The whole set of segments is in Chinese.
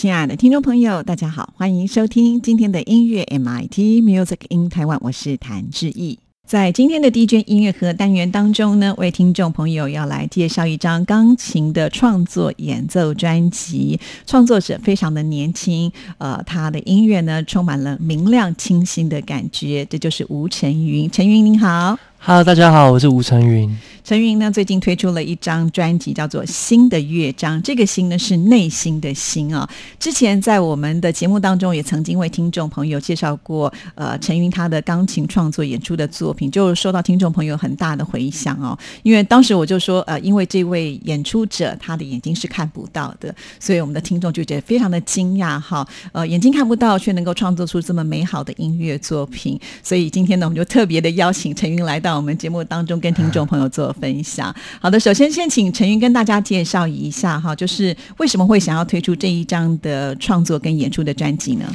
亲爱的听众朋友，大家好，欢迎收听今天的音乐 MIT Music in Taiwan，我是谭志毅。在今天的 DJ 音乐盒单元当中呢，为听众朋友要来介绍一张钢琴的创作演奏专辑，创作者非常的年轻，呃，他的音乐呢充满了明亮清新的感觉，这就是吴晨云。晨云您好，Hello，大家好，我是吴晨云。陈云呢，最近推出了一张专辑，叫做《新的乐章》。这个“新”呢，是内心的“心”啊。之前在我们的节目当中，也曾经为听众朋友介绍过，呃，陈云他的钢琴创作演出的作品，就受到听众朋友很大的回响哦。因为当时我就说，呃，因为这位演出者他的眼睛是看不到的，所以我们的听众就觉得非常的惊讶哈。呃，眼睛看不到，却能够创作出这么美好的音乐作品。所以今天呢，我们就特别的邀请陈云来到在我们节目当中，跟听众朋友做。分享好的，首先先请陈云跟大家介绍一下哈，就是为什么会想要推出这一张的创作跟演出的专辑呢？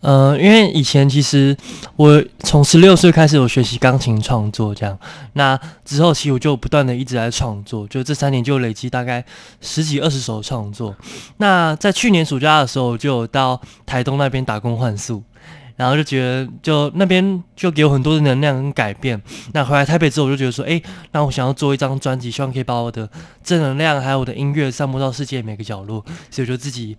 呃，因为以前其实我从十六岁开始有学习钢琴创作，这样那之后其实我就不断的一直在创作，就这三年就累积大概十几二十首创作。那在去年暑假的时候，就有到台东那边打工换宿。然后就觉得，就那边就给我很多的能量跟改变。那回来台北之后，我就觉得说，哎，那我想要做一张专辑，希望可以把我的正能量还有我的音乐散布到世界每个角落。所以我就自己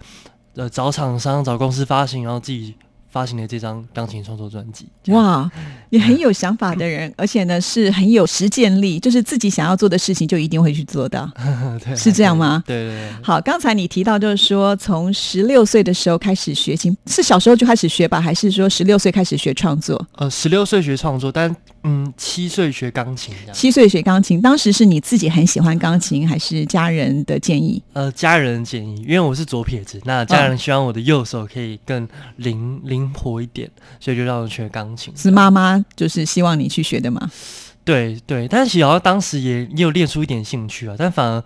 呃找厂商、找公司发行，然后自己。发行的这张钢琴创作专辑，哇，也很有想法的人，而且呢是很有实践力，就是自己想要做的事情就一定会去做的，是这样吗？对对对。好，刚才你提到就是说，从十六岁的时候开始学琴，是小时候就开始学吧，还是说十六岁开始学创作？呃，十六岁学创作，但嗯，七岁学钢琴。七岁学钢琴，当时是你自己很喜欢钢琴，还是家人的建议？呃，家人建议，因为我是左撇子，那家人希望我的右手可以更灵灵。灵活一点，所以就让我学钢琴。是妈妈就是希望你去学的吗？对对，但是其实当时也也有练出一点兴趣啊，但反而。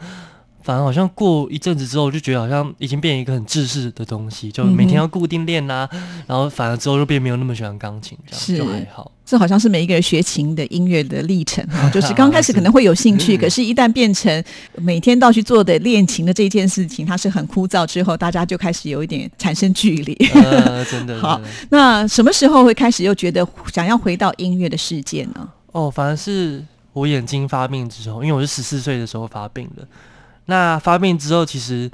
反而好像过一阵子之后，就觉得好像已经变一个很制式的东西，就每天要固定练呐。然后反而之后就变没有那么喜欢钢琴，这样就还好。这好像是每一个人学琴的音乐的历程啊，就是刚开始可能会有兴趣，可是一旦变成每天都去做的练琴的这件事情，它是很枯燥。之后大家就开始有一点产生距离。真的 好，那什么时候会开始又觉得想要回到音乐的世界呢？哦，反而是我眼睛发病之后，因为我是十四岁的时候发病的。那发病之后，其实，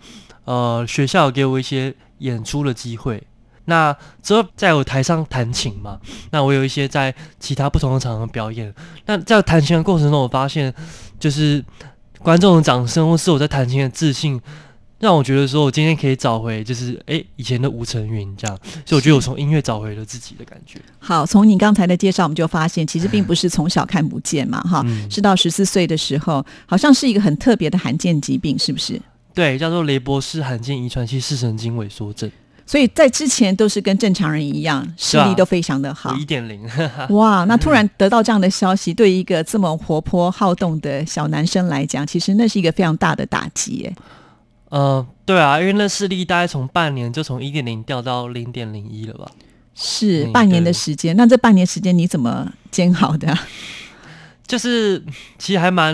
呃，学校给我一些演出的机会。那之后在我台上弹琴嘛，那我有一些在其他不同的场合表演。那在弹琴的过程中，我发现，就是观众的掌声，或是我在弹琴的自信。让我觉得说，我今天可以找回，就是哎，以前的吴成云这样，所以我觉得我从音乐找回了自己的感觉。好，从你刚才的介绍，我们就发现，其实并不是从小看不见嘛，哈，是到十四岁的时候，好像是一个很特别的罕见疾病，是不是？对，叫做雷博氏罕见遗传性视神经萎缩症。所以在之前都是跟正常人一样，视力都非常的好，一点零。哇，那突然得到这样的消息，对一个这么活泼好动的小男生来讲，其实那是一个非常大的打击，哎。呃，对啊，因为那视力大概从半年就从一点零掉到零点零一了吧？是半年的时间。那这半年时间你怎么煎好的？就是其实还蛮，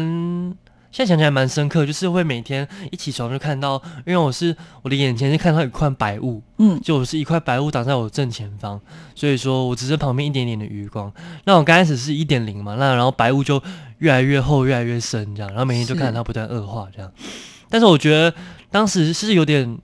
现在想起来蛮深刻，就是会每天一起床就看到，因为我是我的眼前是看到一块白雾，嗯，就我是一块白雾挡在我正前方，所以说我只是旁边一点点的余光。那我刚开始是一点零嘛，那然后白雾就越来越厚，越来越深，这样，然后每天就看到它不断恶化，这样。但是我觉得当时是有点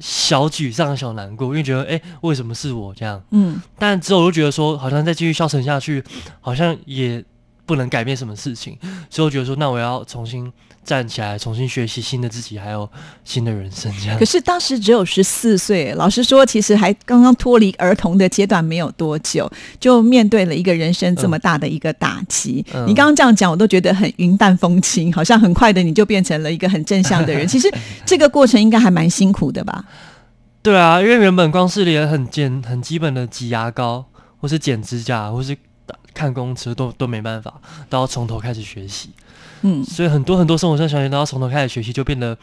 小沮丧、小难过，因为觉得哎，为什么是我这样？嗯。但之后我就觉得说，好像再继续消沉下去，好像也不能改变什么事情，所以我觉得说，那我要重新站起来，重新学习新的自己，还有新的人生这样可。是当时只有十四岁，老实说，其实还刚刚脱离儿童的阶段没有多久，就面对了一个人生这么大的一个打击。嗯你刚刚这样讲，我都觉得很云淡风轻，好像很快的你就变成了一个很正向的人。其实这个过程应该还蛮辛苦的吧？对啊，因为原本光是连很简很基本的挤牙膏，或是剪指甲，或是打看公车都都没办法，都要从头开始学习。嗯，所以很多很多生活上小学都要从头开始学习，就变得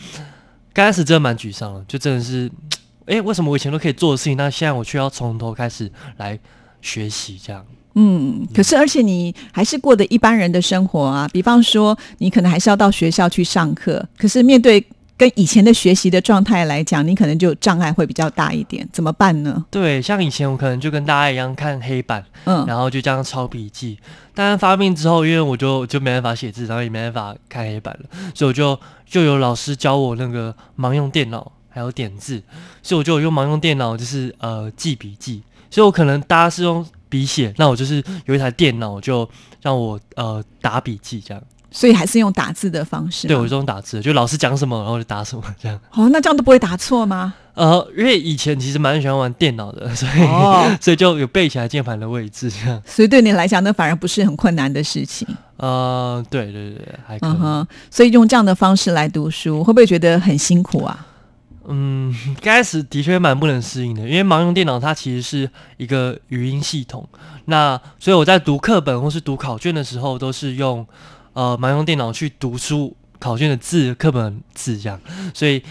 刚开始真的蛮沮丧的，就真的是，哎，为什么我以前都可以做的事情，那现在我却要从头开始来学习这样？嗯，可是而且你还是过的一般人的生活啊，比方说你可能还是要到学校去上课，可是面对跟以前的学习的状态来讲，你可能就障碍会比较大一点，怎么办呢？对，像以前我可能就跟大家一样看黑板，嗯，然后就这样抄笔记。但是发病之后，因为我就就没办法写字，然后也没办法看黑板了，所以我就就有老师教我那个盲用电脑，还有点字，所以我就用盲用电脑，就是呃记笔记。所以我可能大家是用笔写，那我就是有一台电脑，就让我呃打笔记这样。所以还是用打字的方式。对我是用打字，就老师讲什么，然后就打什么这样。哦，那这样都不会打错吗？呃，因为以前其实蛮喜欢玩电脑的，所以、哦 所以就有背起来键盘的位置这样。所以对你来讲，那反而不是很困难的事情。呃，对对对，还可以。嗯哼，所以用这样的方式来读书，会不会觉得很辛苦啊？嗯，刚开始的确蛮不能适应的，因为盲用电脑它其实是一个语音系统，那所以我在读课本或是读考卷的时候，都是用呃蛮用电脑去读书考卷的字、课本字这样，所以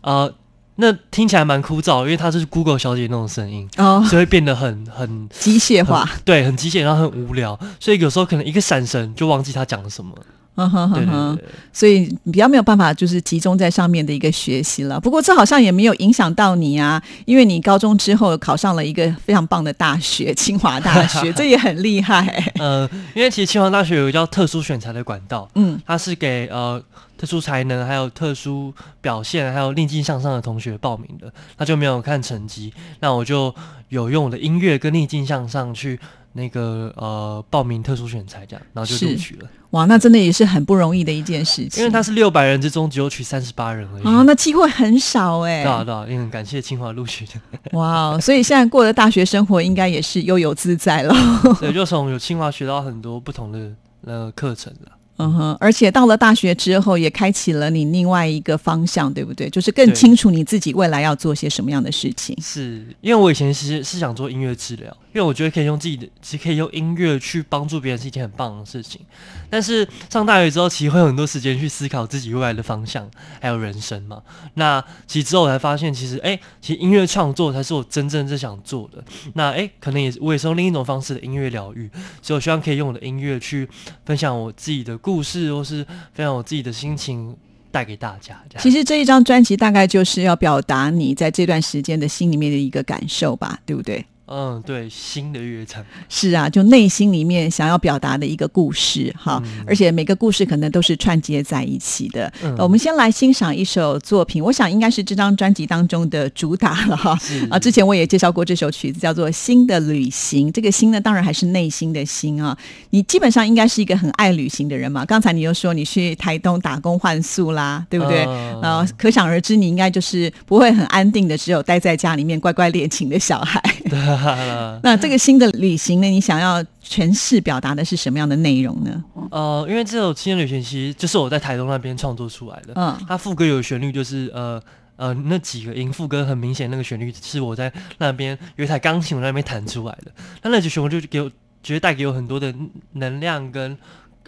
呃那听起来蛮枯燥，因为它是 Google 小姐那种声音，哦，所以会变得很很机械化。很对，很机械，然后很无聊，所以有时候可能一个闪神就忘记他讲了什么。嗯哼哼。哼所以比较没有办法就是集中在上面的一个学习了。不过这好像也没有影响到你啊，因为你高中之后考上了一个非常棒的大学——清华大学，这也很厉害、呃，因为其实清华大学有一个叫特殊选材的管道，嗯，它是给呃特殊才能、还有特殊表现、还有逆境向上的同学报名的，那就没有看成绩，那我就有用我的音乐跟逆境向上去那个呃报名特殊选材这样，然后就录取了，哇，那真的也是很不容易的一件事情。因为他是六百人之中只有取三十八人而已。哦，那机会很少哎、对啊对啊，也很感谢清华录取的，哇，所以现在过的大学生活应该也是悠游自在了。所以就从有清华学到很多不同的呃课程了。嗯哼，而且到了大学之后，也开启了你另外一个方向，对不对？就是更清楚你自己未来要做些什么样的事情。是因为我以前是是想做音乐治疗，因为我觉得可以用自己的，其实可以用音乐去帮助别人是一件很棒的事情。但是上大学之后，其实会有很多时间去思考自己未来的方向，还有人生嘛。那其实之后我才发现，其实哎、其实音乐创作才是我真正最想做的。那哎、可能也我也是用另一种方式的音乐疗愈，所以我希望可以用我的音乐去分享我自己的故事，或是分享我自己的心情，带给大家。其实这一张专辑大概就是要表达你在这段时间的心里面的一个感受吧，对不对？嗯，对，新的乐章。是啊，就内心里面想要表达的一个故事哈，嗯而且每个故事可能都是串接在一起的。嗯我们先来欣赏一首作品，我想应该是这张专辑当中的主打了哈。啊，之前我也介绍过这首曲子，叫做《新的旅行》。这个“心”呢，当然还是内心的“心”啊。你基本上应该是一个很爱旅行的人嘛。刚才你又说你去台东打工换宿啦，对不对？嗯呃，可想而知，你应该就是不会很安定的，只有待在家里面乖乖练琴的小孩。那这个新的旅行呢，你想要诠释表达的是什么样的内容呢？呃，因为这首《青年旅行》其实就是我在台东那边创作出来的。嗯它副歌有旋律，就是呃呃那几个音副歌很明显，那个旋律是我在那边有一台钢琴我在那边弹出来的。那那句旋律就给我觉得带给我很多的能量跟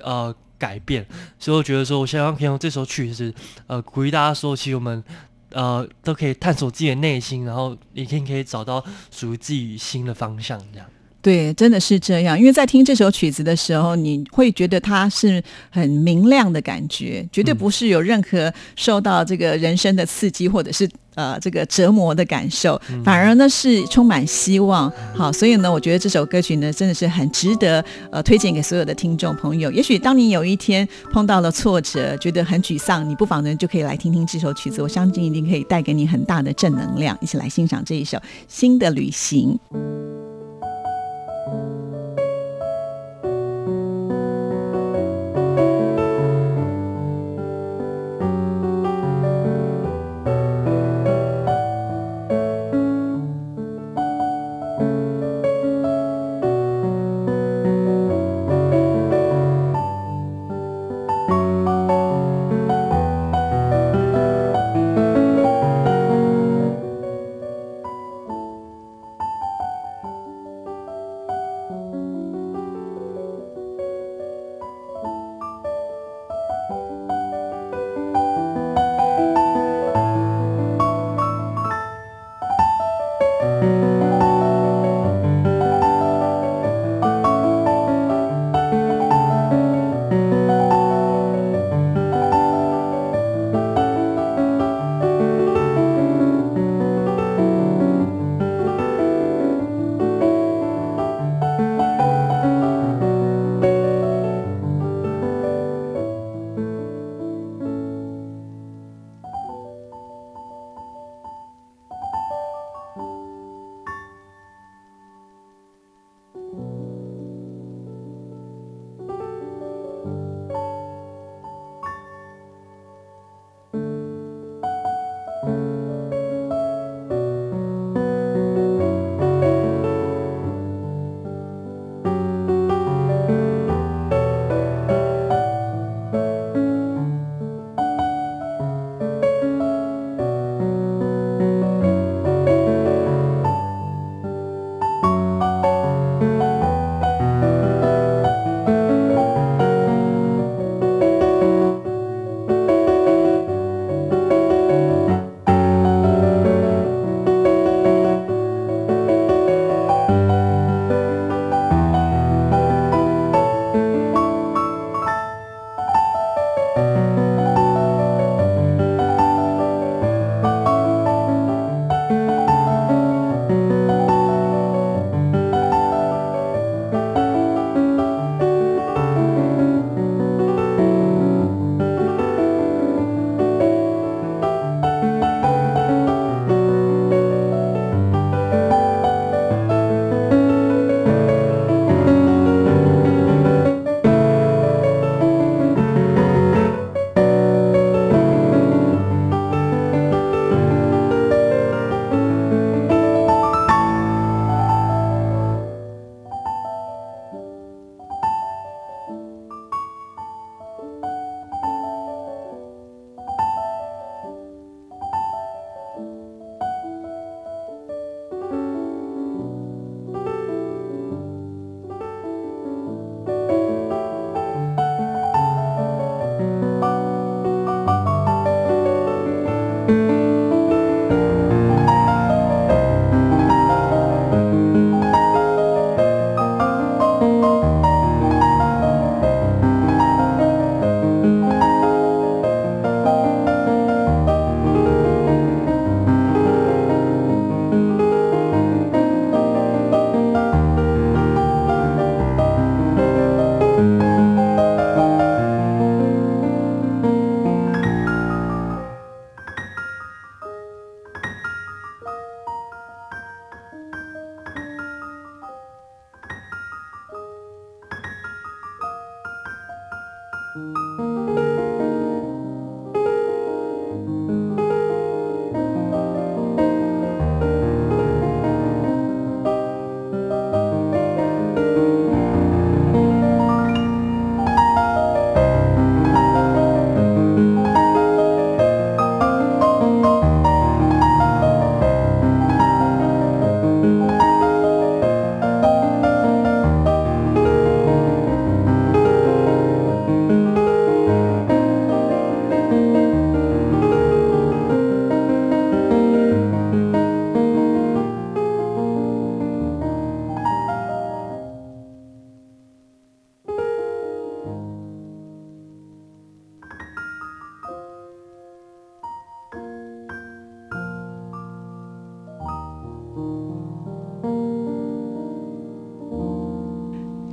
呃改变，所以我觉得说我希望可以用这首曲子呃鼓励大家说，其实我们。呃，都可以探索自己的内心，然后一定可以找到属于自己新的方向，这样。对，真的是这样。因为在听这首曲子的时候，你会觉得它是很明亮的感觉，绝对不是有任何受到这个人生的刺激或者是呃这个折磨的感受，反而呢是充满希望。好，所以呢，我觉得这首歌曲呢真的是很值得呃推荐给所有的听众朋友。也许当你有一天碰到了挫折，觉得很沮丧，你不妨呢就可以来听听这首曲子，我相信一定可以带给你很大的正能量。一起来欣赏这一首《新的旅行》。thank you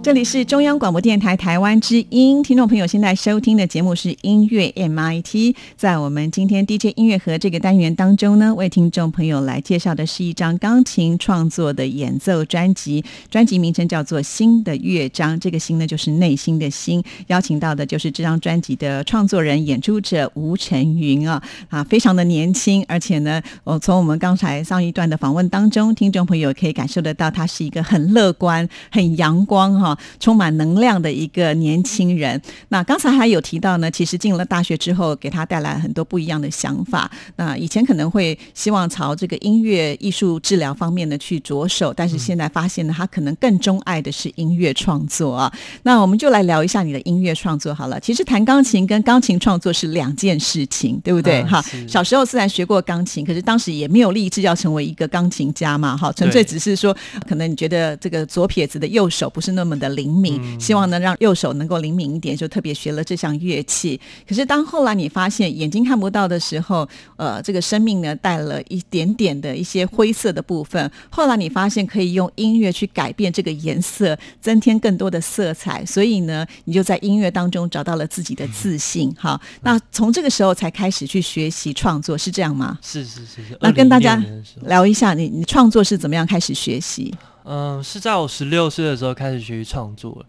这里是中央广播电台台湾之音，听众朋友现在收听的节目是音乐 MIT。在我们今天 DJ 音乐盒这个单元当中呢，为听众朋友来介绍的是一张钢琴创作的演奏专辑，专辑名称叫做《新的乐章》。这个“新”呢，就是内心的“心”。邀请到的就是这张专辑的创作人、演出者吴晨云啊啊，非常的年轻，而且呢，我从我们刚才上一段的访问当中，听众朋友可以感受得到，他是一个很乐观、很阳光哈。充满能量的一个年轻人。那刚才还有提到呢，其实进了大学之后，给他带来很多不一样的想法。那以前可能会希望朝这个音乐艺术治疗方面呢去着手，但是现在发现呢，他可能更钟爱的是音乐创作啊。那我们就来聊一下你的音乐创作好了。其实弹钢琴跟钢琴创作是两件事情，对不对？哈，小时候虽然学过钢琴，可是当时也没有立志要成为一个钢琴家嘛，哈，纯粹只是说，可能你觉得这个左撇子的右手不是那么的。灵敏，希望能让右手能够灵敏一点，就特别学了这项乐器。可是当后来你发现眼睛看不到的时候，呃，这个生命呢带了一点点的一些灰色的部分。后来你发现可以用音乐去改变这个颜色，增添更多的色彩。所以呢，你就在音乐当中找到了自己的自信。好，那从这个时候才开始去学习创作，是这样吗？是是是是。那跟大家聊一下，你你创作是怎么样开始学习？嗯，是在我十六岁的时候开始学习创作。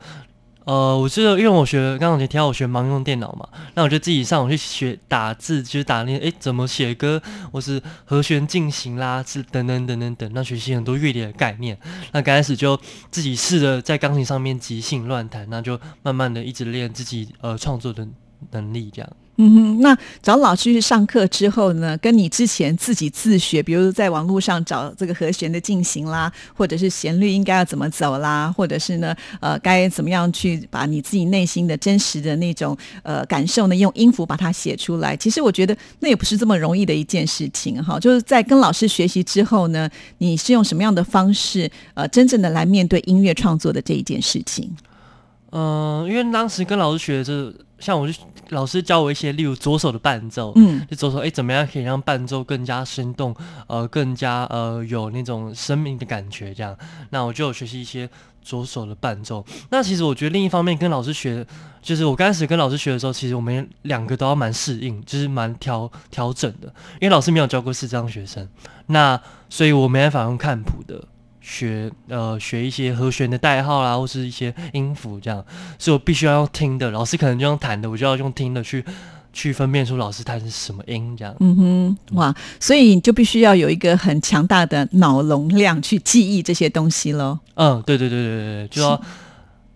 呃，我记得，因为我学刚刚你提到我学盲用电脑嘛，那我就自己上网去学打字，就是打那哎怎么写歌，或是和弦进行啦，是等等等等等，那学习很多乐理的概念。那刚开始就自己试着在钢琴上面即兴乱弹，那就慢慢的一直练自己呃创作的能力这样。嗯哼，那找老师去上课之后呢，跟你之前自己自学，比如在网络上找这个和弦的进行啦，或者是旋律应该要怎么走啦，或者是呢，呃，该怎么样去把你自己内心的真实的那种呃感受呢，用音符把它写出来。其实我觉得那也不是这么容易的一件事情哈。就是在跟老师学习之后呢，你是用什么样的方式呃，真正的来面对音乐创作的这一件事情？嗯，因为当时跟老师学的是。像我就老师教我一些，例如左手的伴奏，嗯，就左手哎，怎么样可以让伴奏更加生动，呃，更加呃有那种生命的感觉，这样。那我就有学习一些左手的伴奏。那其实我觉得另一方面跟老师学，就是我刚开始跟老师学的时候，其实我们两个都要蛮适应，就是蛮调调整的，因为老师没有教过视障学生，那所以我没办法用看谱的。学呃学一些和弦的代号啦，或是一些音符这样，所以我必须要用听的。老师可能就用弹的，我就要用听的去去分辨出老师弹是什么音这样。嗯哼，哇，所以你就必须要有一个很强大的脑容量去记忆这些东西喽。嗯，对对对对对，就要。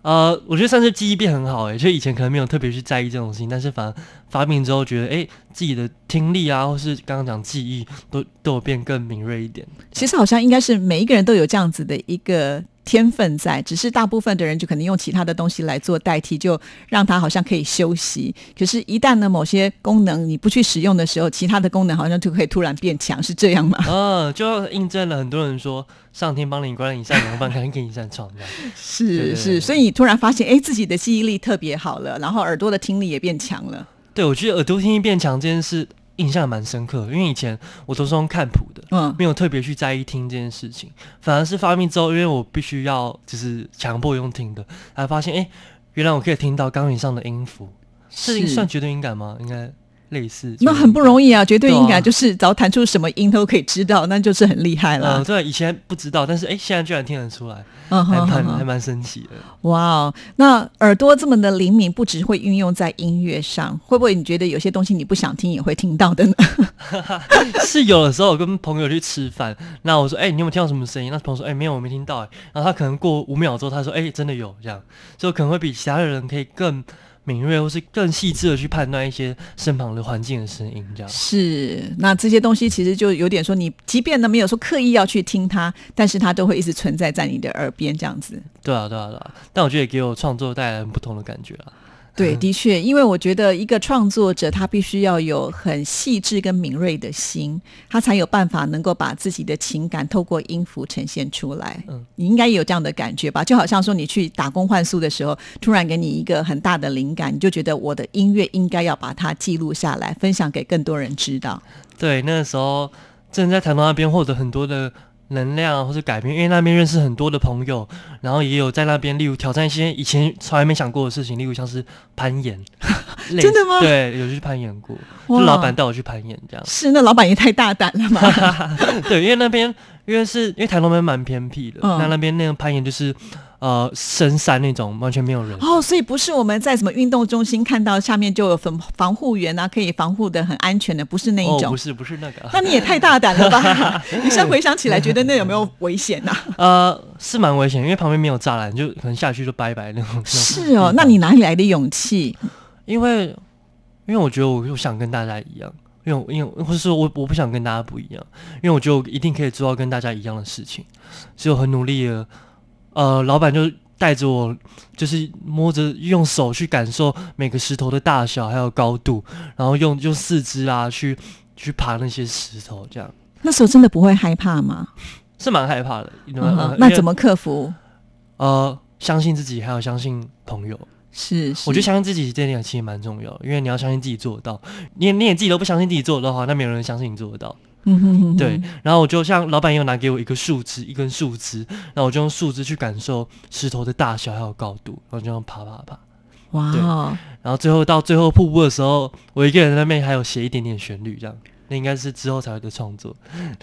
呃，我觉得算是记忆变很好诶，就以前可能没有特别去在意这种事情，但是反而发病之后，觉得哎，自己的听力啊，或是刚刚讲记忆，都都有变更敏锐一点。其实好像应该是每一个人都有这样子的一个。天分在，只是大部分的人就可能用其他的东西来做代替，就让他好像可以休息。可是，一旦呢某些功能你不去使用的时候，其他的功能好像就可以突然变强，是这样吗？嗯，就印证了很多人说，上天帮你关了一扇门，帮开给你一扇窗，这样。是是，所以你突然发现，哎，自己的记忆力特别好了，然后耳朵的听力也变强了。对，我觉得耳朵听力变强这件事。印象蛮深刻，因为以前我都是用看谱的，嗯，没有特别去在意听这件事情。反而是发明之后，因为我必须要就是强迫用听的，才发现哎，原来我可以听到钢琴上的音符，是算绝对音感吗？应该。类似那很不容易啊，绝对音感就是只要弹出什么音都可以知道，那就是很厉害了。嗯，对，以前不知道，但是哎，现在居然听得出来，嗯还蛮还蛮神奇的。哇哦，那耳朵这么的灵敏，不只会运用在音乐上，会不会你觉得有些东西你不想听也会听到的呢？是有的时候我跟朋友去吃饭，那我说哎，你有没有听到什么声音？那朋友说哎，没有，我没听到。哎，然后他可能过五秒之后，他说哎，真的有这样，就可能会比其他的人可以更。敏锐，或是更细致的去判断一些身旁的环境的声音，这样是。那这些东西其实就有点说，你即便呢没有说刻意要去听它，但是它都会一直存在在你的耳边，这样子。对啊，对啊，对啊。但我觉得也给我创作带来不同的感觉啊。对，的确，因为我觉得一个创作者他必须要有很细致跟敏锐的心，他才有办法能够把自己的情感透过音符呈现出来。嗯，你应该有这样的感觉吧？就好像说你去打工换宿的时候，突然给你一个很大的灵感，你就觉得我的音乐应该要把它记录下来，分享给更多人知道。对，那个时候正在台湾那边获得很多的。能量或是改变，因为那边认识很多的朋友，然后也有在那边，例如挑战一些以前从来没想过的事情，例如像是攀岩。真的吗对，有去攀岩过，就老板带我去攀岩这样。是那老板也太大胆了嘛？对，因为那边因为是因为台东那边蛮偏僻的，嗯那那边那个攀岩就是呃深山那种，完全没有人。哦，所以不是我们在什么运动中心看到下面就有防防护员啊，可以防护的很安全的，不是那一哦，种。不是不是那个，那你也太大胆了吧？你现在回想起来，觉得那有没有危险呐、呃，是蛮危险，因为旁边没有栅栏，就可能下去就拜拜那种。是哦那你哪里来的勇气？因为因为我觉得我又想跟大家一样，因为因为或者说我我不想跟大家不一样，因为我觉得我一定可以做到跟大家一样的事情，所以我很努力的，呃，老板就带着我，就是摸着用手去感受每个石头的大小还有高度，然后用用四肢啊去去爬那些石头，这样那时候真的不会害怕吗？是蛮害怕的。那怎么克服？呃相信自己，还有相信朋友。是，是我觉得相信自己这点其实蛮重要，因为你要相信自己做得到。你你也自己都不相信自己做得到的话，那没有人相信你做得到。嗯哼哼哼对，然后我就像老板也有拿给我一个树枝，一根树枝，然后我就用树枝去感受石头的大小还有高度，然后就这样爬爬爬。对哇哦，然后最后到最后瀑布的时候，我一个人在那边还有写一点点旋律，这样那应该是之后才会的创作。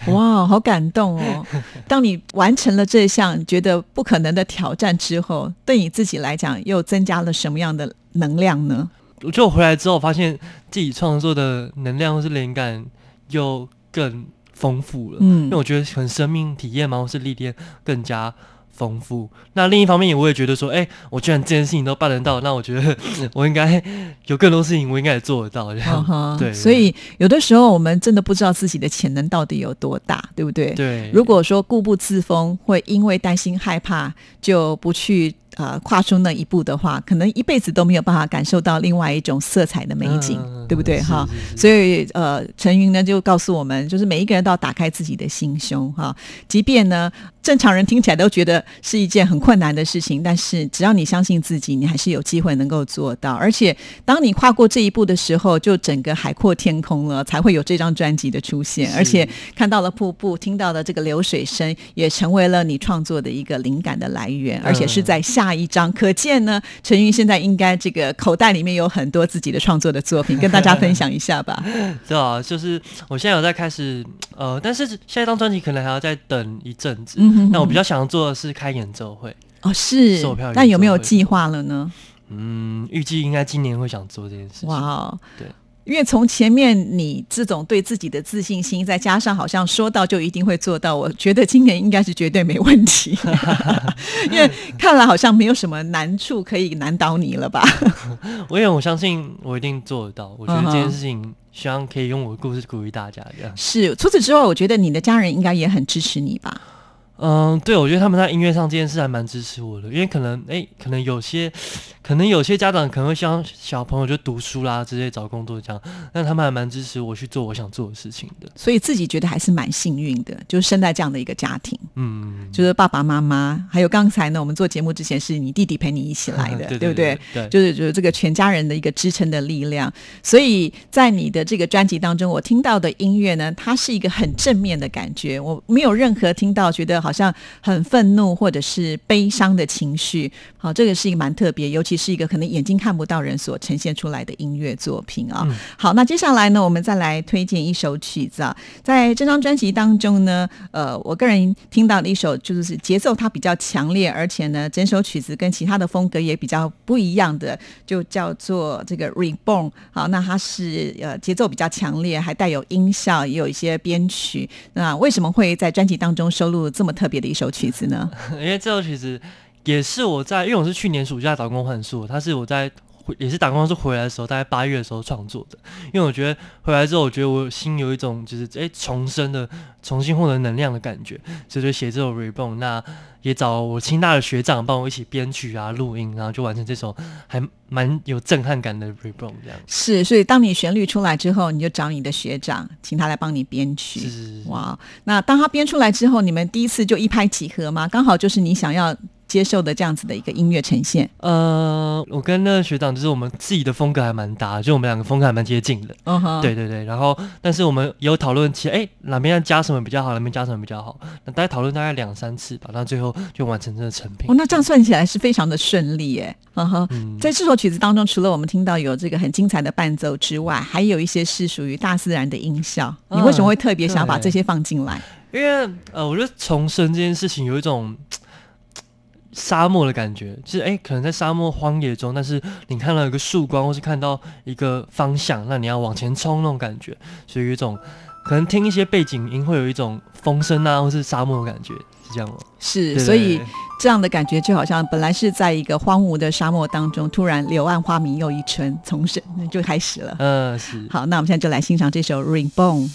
哇，好感动哦！当你完成了这项觉得不可能的挑战之后，对你自己来讲又增加了什么样的能量呢？我就回来之后发现自己创作的能量或是灵感又更丰富了。嗯因为我觉得可能生命体验嘛，或是历练更加丰富。那另一方面，我也觉得说，哎、我居然这件事情都办得到，那我觉得我应该有更多事情，我应该也做得到。这样，对所以有的时候我们真的不知道自己的潜能到底有多大，对不对？对，如果说固步自封，会因为担心害怕就不去呃跨出那一步的话，可能一辈子都没有办法感受到另外一种色彩的美景，嗯对不对？哈，所以呃，陈云呢就告诉我们，就是每一个人都要打开自己的心胸哈，即便呢正常人听起来都觉得是一件很困难的事情，但是只要你相信自己，你还是有机会能够做到。而且当你跨过这一步的时候，就整个海阔天空了，才会有这张专辑的出现，而且看到了瀑布，听到了这个流水声，也成为了你创作的一个灵感的来源，而且是在下一张。可见呢，陈云现在应该这个口袋里面有很多自己的创作的作品，跟大家分享一下吧。对啊，就是我现在有在开始，呃，但是下一张专辑可能还要再等一阵子。嗯哼那我比较想做的是开演奏会，哦，是售票，那有没有计划了呢？嗯，预计应该今年会想做这件事情。哇哦，对。因为从前面你这种对自己的自信心，再加上好像说到就一定会做到，我觉得今年应该是绝对没问题。因为看来好像没有什么难处可以难倒你了吧？我因为我相信我一定做得到。我觉得这件事情，希望可以用我的故事鼓励大家。这样，是。除此之外，我觉得你的家人应该也很支持你吧？嗯，对，我觉得他们在音乐上这件事还蛮支持我的，因为可能，哎，可能有些，可能有些家长可能会希望小朋友就读书啦，直接找工作这样，但他们还蛮支持我去做我想做的事情的。所以自己觉得还是蛮幸运的，就是生在这样的一个家庭，嗯，就是爸爸妈妈，还有刚才呢，我们做节目之前是你弟弟陪你一起来的，对对不对？？对，就是就是这个全家人的一个支撑的力量。所以在你的这个专辑当中，我听到的音乐呢，它是一个很正面的感觉，我没有任何听到觉得好像很愤怒或者是悲伤的情绪。好，这个是一个蛮特别，尤其是一个可能眼睛看不到人所呈现出来的音乐作品啊。嗯好，那接下来呢，我们再来推荐一首曲子啊，在这张专辑当中呢，呃，我个人听到的一首就是节奏它比较强烈，而且呢，整首曲子跟其他的风格也比较不一样的，就叫做这个 Reborn。好，那它是呃节奏比较强烈，还带有音效，也有一些编曲。那为什么会在专辑当中收录这么特别的一首曲子呢？因为这首曲子也是我在，因为我是去年暑假打工换宿，它是我在也是打工换宿回来的时候，大概八月的时候创作的。因为我觉得回来之后，我觉得我心有一种就是哎重生的、重新获得能量的感觉，所以就写这首 Reborn。那也找我清大的学长帮我一起编曲啊、录音，然后就完成这首还蛮有震撼感的 Reborn 这样。是，所以当你旋律出来之后，你就找你的学长，请他来帮你编曲。是是是哇，那当他编出来之后，你们第一次就一拍即合吗？刚好就是你想要接受的这样子的一个音乐呈现？呃，我跟那个学长就是我们自己的风格还蛮搭，就我们两个风格还蛮接近的。嗯哼，对对对，然后但是我们有讨论起，哎，哪边要加什么比较好，哪边加什么比较好，那大概讨论大概两三次吧，那最后就完成这个成品。哦，那这样算起来是非常的顺利耶。嗯哼，嗯在这首曲子当中，除了我们听到有这个很精彩的伴奏之外，还有一些是属于大自然的音效。你为什么会特别想要把这些放进来？因为呃，我觉得重生这件事情有一种沙漠的感觉，就是哎，可能在沙漠荒野中，但是你看到一个曙光，或是看到一个方向，那你要往前冲那种感觉，所以有一种可能听一些背景音会有一种风声啊，或是沙漠的感觉，是这样吗？是，对所以这样的感觉就好像本来是在一个荒芜的沙漠当中，突然柳暗花明又一村，重生就开始了。嗯、是。好，那我们现在就来欣赏这首《Ringbone》。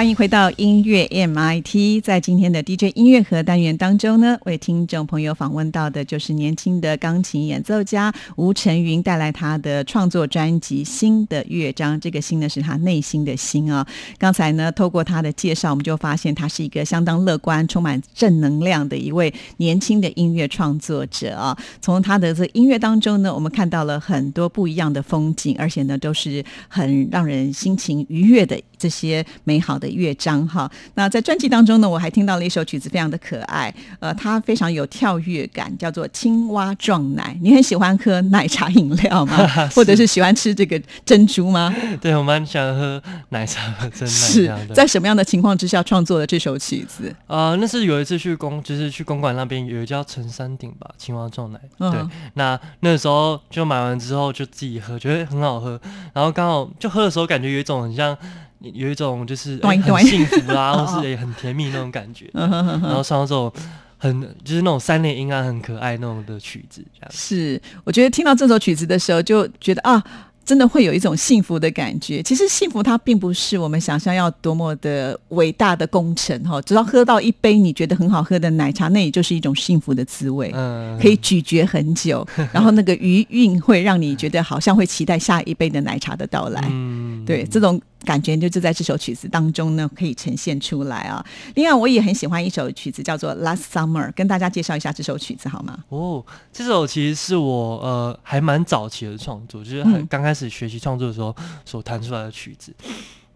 欢迎回到音乐 MIT。在今天的 DJ 音乐盒单元当中呢，为听众朋友访问到的就是年轻的钢琴演奏家吴晨云，带来他的创作专辑《新的乐章》。这个“新”呢，是他内心的“心”啊。刚才呢，透过他的介绍，我们就发现他是一个相当乐观、充满正能量的一位年轻的音乐创作者啊。从他的这音乐当中呢，我们看到了很多不一样的风景，而且呢，都是很让人心情愉悦的。这些美好的乐章哈，那在专辑当中呢，我还听到了一首曲子，非常的可爱，呃，它非常有跳跃感，叫做《青蛙撞奶》。你很喜欢喝奶茶饮料吗？或者是喜欢吃这个珍珠吗？对，我蛮喜欢喝奶茶和珍奶。是在什么样的情况之下创作的这首曲子？啊，那是有一次去公，就是去公馆那边有一家陈山顶吧，青蛙撞奶。对，那那时候就买完之后就自己喝，觉得很好喝，然后刚好就喝的时候感觉有一种很像。有一种就是很幸福啦，或是也很甜蜜那种感觉，然后唱这种很就是那种三连音啊，很可爱那种的曲子，这样是。我觉得听到这首曲子的时候，就觉得啊。真的会有一种幸福的感觉。其实幸福它并不是我们想象要多么的伟大的工程哈，只要喝到一杯你觉得很好喝的奶茶，那也就是一种幸福的滋味。嗯，可以咀嚼很久，然后那个余韵会让你觉得好像会期待下一杯的奶茶的到来。嗯，对，这种感觉就就在这首曲子当中呢可以呈现出来啊。另外，我也很喜欢一首曲子叫做《Last Summer》，跟大家介绍一下这首曲子好吗？哦，这首其实是我呃还蛮早期的创作，就是很刚开始。学习创作的时候所弹出来的曲子，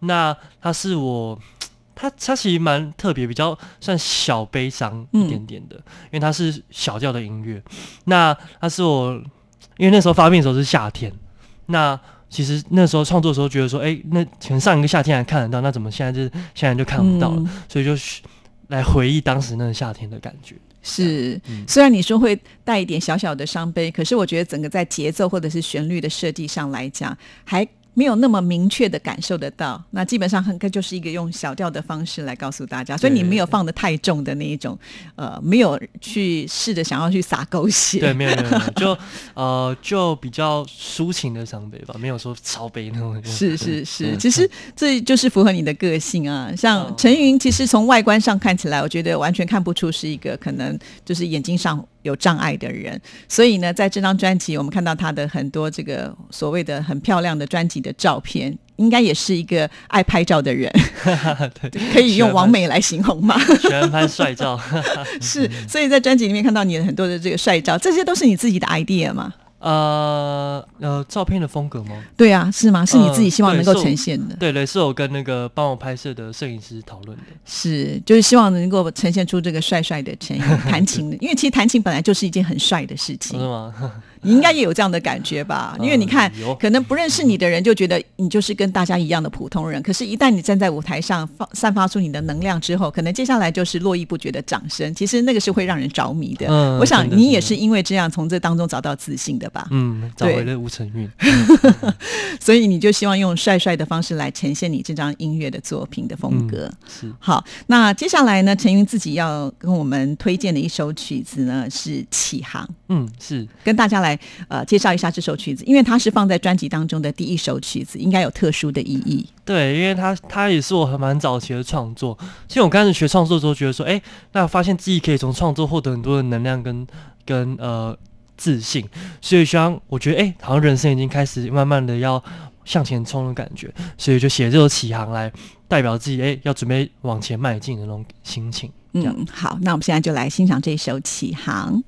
那它是我，它它其实蛮特别，比较算小悲伤一点点的，因为它是小调的音乐。那它是我，因为那时候发病的时候是夏天，那其实那时候创作的时候觉得说，哎，那可能上一个夏天还看得到，那怎么现在就现在就看不到了？所以就来回忆当时那个夏天的感觉。是，虽然你说会带一点小小的伤悲，可是我觉得整个在节奏或者是旋律的设计上来讲，还。没有那么明确的感受得到，那基本上很可就是一个用小调的方式来告诉大家，所以你没有放的太重的那一种，呃，没有去试着想要去撒狗血，对，没有没有，就呃就比较抒情的伤悲吧，没有说超悲那种。是是是，其实这就是符合你的个性啊。像陈云，其实从外观上看起来，我觉得完全看不出是一个可能就是眼睛上。有障碍的人，所以呢，在这张专辑，我们看到他的很多这个所谓的很漂亮的专辑的照片，应该也是一个爱拍照的人，可以用完美来形容吗？喜欢拍帅照，是，所以在专辑里面看到你的很多的这个帅照，这些都是你自己的 idea 吗？呃呃，照片的风格吗？对啊，是吗？是你自己希望能够呈现的？对对，是我跟那个帮我拍摄的摄影师讨论的。是，就是希望能够呈现出这个帅帅的陈 弹琴的，因为其实弹琴本来就是一件很帅的事情。是吗？你应该也有这样的感觉吧？因为你看，可能不认识你的人就觉得你就是跟大家一样的普通人。可是，一旦你站在舞台上，放散发出你的能量之后，可能接下来就是络绎不绝的掌声。其实那个是会让人着迷的。嗯，我想你也是因为这样从这当中找到自信的吧？嗯，找回了吴承运。所以你就希望用帅帅的方式来呈现你这张音乐的作品的风格。是好，那接下来呢？陈云自己要跟我们推荐的一首曲子呢是《启航》。嗯，是跟大家来。呃，介绍一下这首曲子，因为它是放在专辑当中的第一首曲子，应该有特殊的意义。对，因为它它也是我很蛮早期的创作。其实我刚开始学创作的时候，觉得说，哎，那发现自己可以从创作获得很多的能量跟跟呃自信，所以像我觉得，哎，好像人生已经开始慢慢的要向前冲的感觉，所以就写这首起航来代表自己，哎，要准备往前迈进的那种心情。嗯，好，那我们现在就来欣赏这首起航。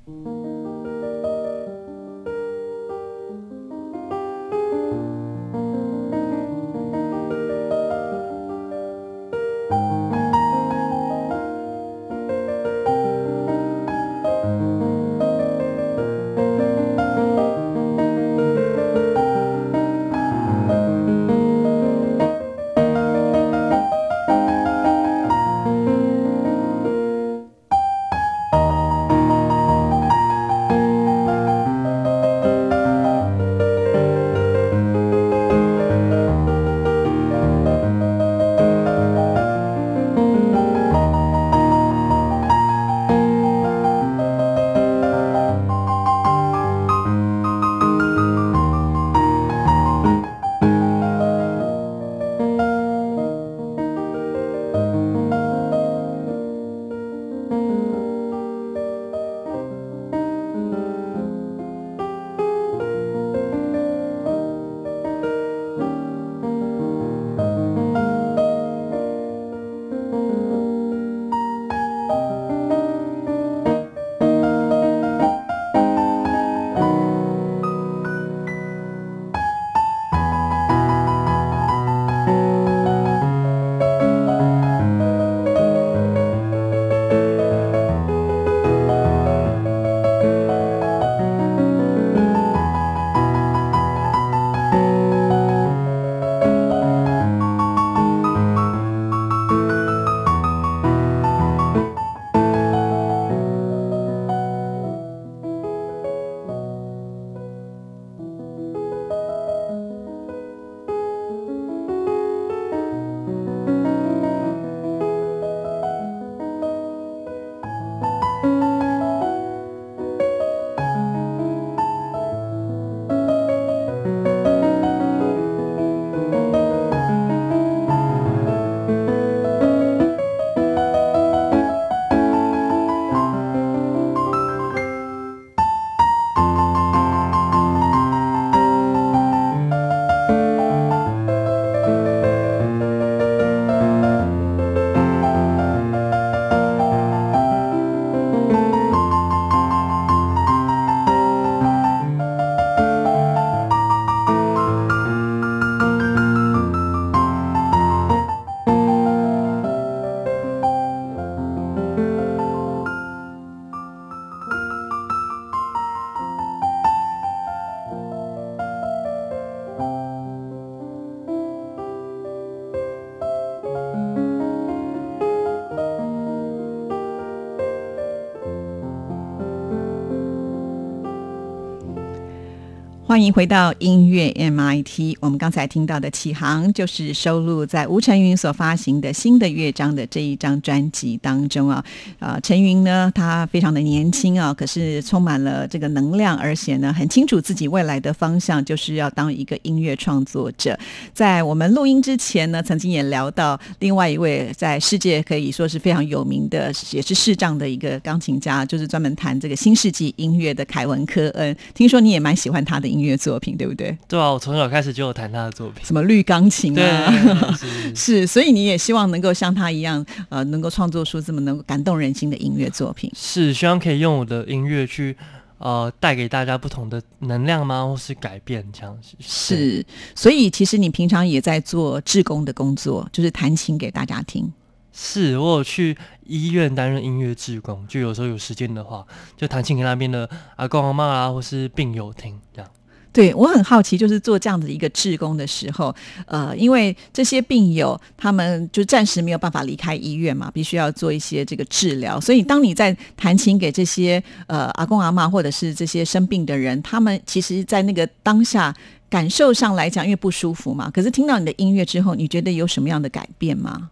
欢迎回到音乐 MIT。我们刚才听到的《启航》就是收录在吴晨云所发行的新的乐章的这一张专辑当中啊。呃，陈云呢，他非常的年轻啊，可是充满了这个能量，而且呢，很清楚自己未来的方向就是要当一个音乐创作者。在我们录音之前呢，曾经也聊到另外一位在世界可以说是非常有名的，也是视障的一个钢琴家，就是专门弹这个新世纪音乐的凯文科恩。听说你也蛮喜欢他的音。乐乐作品对不对？对啊，我从小开始就有弹他的作品，什么绿钢琴啊，是，所以你也希望能够像他一样，呃，能够创作出这么能够感动人心的音乐作品。是，希望可以用我的音乐去，呃，带给大家不同的能量吗？或是改变这样？是，所以其实你平常也在做志工的工作，就是弹琴给大家听。是我有去医院担任音乐志工，就有时候有时间的话，就弹琴给那边的阿公阿妈啊，或是病友听这样。对，我很好奇，就是做这样的一个志工的时候，呃，因为这些病友他们就暂时没有办法离开医院嘛，必须要做一些这个治疗，所以当你在弹琴给这些呃阿公阿妈或者是这些生病的人，他们其实，在那个当下感受上来讲，因为不舒服嘛，可是听到你的音乐之后，你觉得有什么样的改变吗？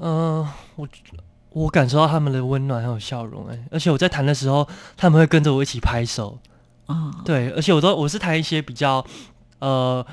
嗯，我我感受到他们的温暖还有笑容，哎，而且我在弹的时候，他们会跟着我一起拍手。啊，对，而且我都我是弹一些比较呃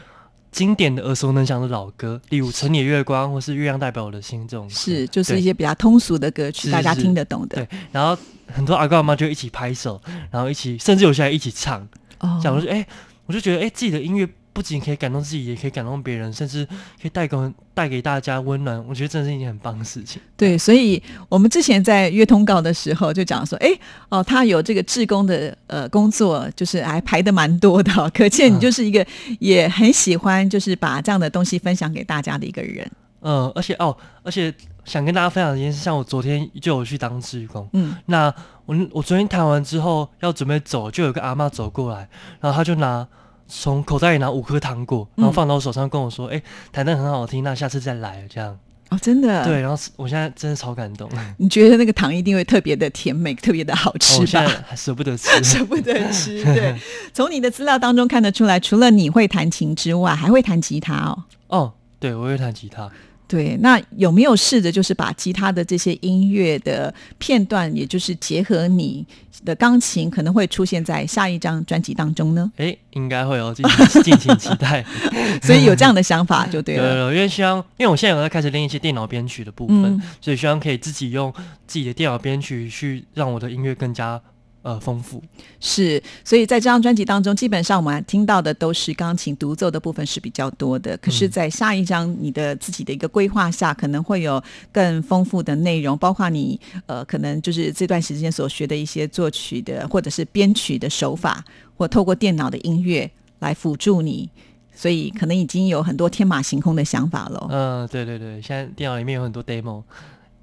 经典的耳熟能详的老歌，例如《城里月光》或是《月亮代表我的心》这种，是就是一些比较通俗的歌曲，大家听得懂的。对，然后很多阿公阿妈就一起拍手，然后一起，甚至有些还一起唱。哦，讲说，哎，我就觉得，哎，自己的音乐。不仅可以感动自己，也可以感动别人，甚至可以带给带给大家温暖。我觉得这是一件很棒的事情。对，所以我们之前在约通告的时候就讲说，哎，哦，他有这个志工的呃工作，就是还排的蛮多的，可见你就是一个也很喜欢，就是把这样的东西分享给大家的一个人。嗯，而且哦，而且想跟大家分享一件事，像我昨天就有去当志工，嗯，那我我昨天谈完之后要准备走，就有个阿妈走过来，然后他就拿。从口袋里拿五颗糖果，然后放到我手上，跟我说：“哎，弹的很好听，那下次再来。”这样哦，真的对。然后我现在真的超感动。你觉得那个糖一定会特别的甜美，特别的好吃吧？还舍不得吃，舍不得吃。对，从你的资料当中看得出来，除了你会弹琴之外，还会弹吉他哦。哦，对，我会弹吉他。对，那有没有试着就是把吉他的这些音乐的片段，也就是结合你的钢琴，可能会出现在下一张专辑当中呢？哎，应该会哦，敬请敬请期待。所以有这样的想法就对了。因为希望，因为我现在有在开始练一些电脑编曲的部分，所以希望可以自己用自己的电脑编曲去让我的音乐更加。呃，丰富是，所以在这张专辑当中，基本上我们听到的都是钢琴独奏的部分是比较多的。可是，在下一张你的自己的一个规划下，可能会有更丰富的内容，包括你呃，可能就是这段时间所学的一些作曲的或者是编曲的手法，或透过电脑的音乐来辅助你，所以可能已经有很多天马行空的想法了。嗯，对对对，现在电脑里面有很多 demo，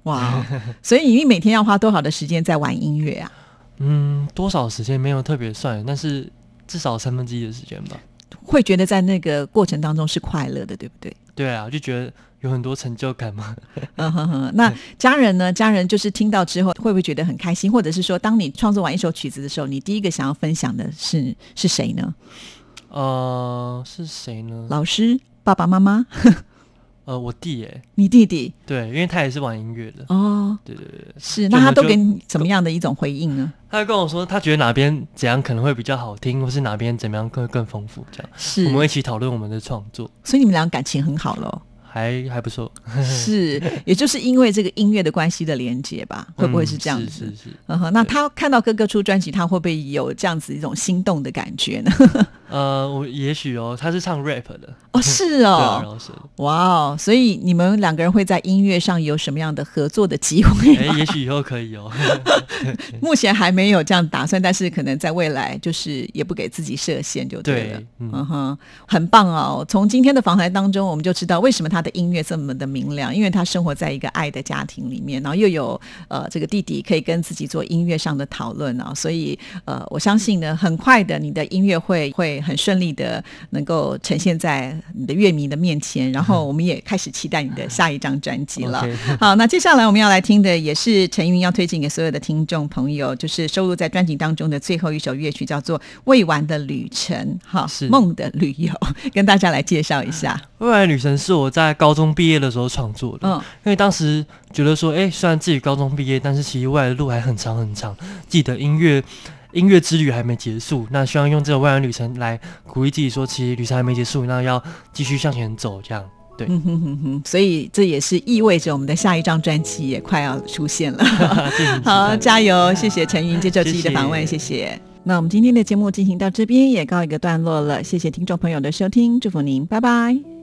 哇，所以你每天要花多少的时间在玩音乐啊？嗯，多少时间没有特别算，但是至少三分之一的时间吧。会觉得在那个过程当中是快乐的，对不对？对啊，就觉得有很多成就感嘛。嗯哼哼，那家人呢？家人就是听到之后会不会觉得很开心？或者是说，当你创作完一首曲子的时候，你第一个想要分享的是是谁呢？呃，是谁呢？老师、爸爸妈妈。呃，我弟哎，你弟弟？对，因为他也是玩音乐的。哦，对对对，是那他都给你怎么样的一种回应呢？他跟我说，他觉得哪边怎样可能会比较好听，或是哪边怎么样更更丰富，这样。是。我们一起讨论我们的创作，所以你们俩感情很好喽。还还不错，是，也就是因为这个音乐的关系的连接吧？会不会是这样子？是是是。那他看到哥哥出专辑，他会不会有这样子一种心动的感觉呢？呃，我也许哦，他是唱 rap 的哦，是哦，哇哦，所以你们两个人会在音乐上有什么样的合作的机会？哎，也许以后可以哦。目前还没有这样打算，但是可能在未来，就是也不给自己设限就对了。嗯哼，很棒哦。从今天的访谈当中，我们就知道为什么他的音乐这么的明亮，因为他生活在一个爱的家庭里面，然后又有呃这个弟弟可以跟自己做音乐上的讨论啊，所以呃我相信呢，很快的你的音乐会会。很顺利的能够呈现在你的乐迷的面前，然后 我们也开始期待你的下一张专辑了。好，那接下来我们要来听的也是陈云要推荐给所有的听众。朋友，就是收录在专辑当中的最后一首乐曲，叫做《未完的旅程》哈，梦的旅游，跟大家来介绍一下。未来旅程是我在高中毕业的时候创作的，嗯因为当时觉得说，哎、虽然自己高中毕业，但是其实未来的路还很长很长，自己的音乐音乐之旅还没结束，那希望用这个未来旅程来鼓励自己说，其实旅程还没结束，那要继续向前走，这样。对，嗯哼哼哼，所以这也是意味着我们的下一张专辑也快要出现了。好，加油！谢谢陈云接受自己的访问，谢谢。那我们今天的节目进行到这边也告一个段落了，谢谢听众朋友的收听，祝福您，拜拜。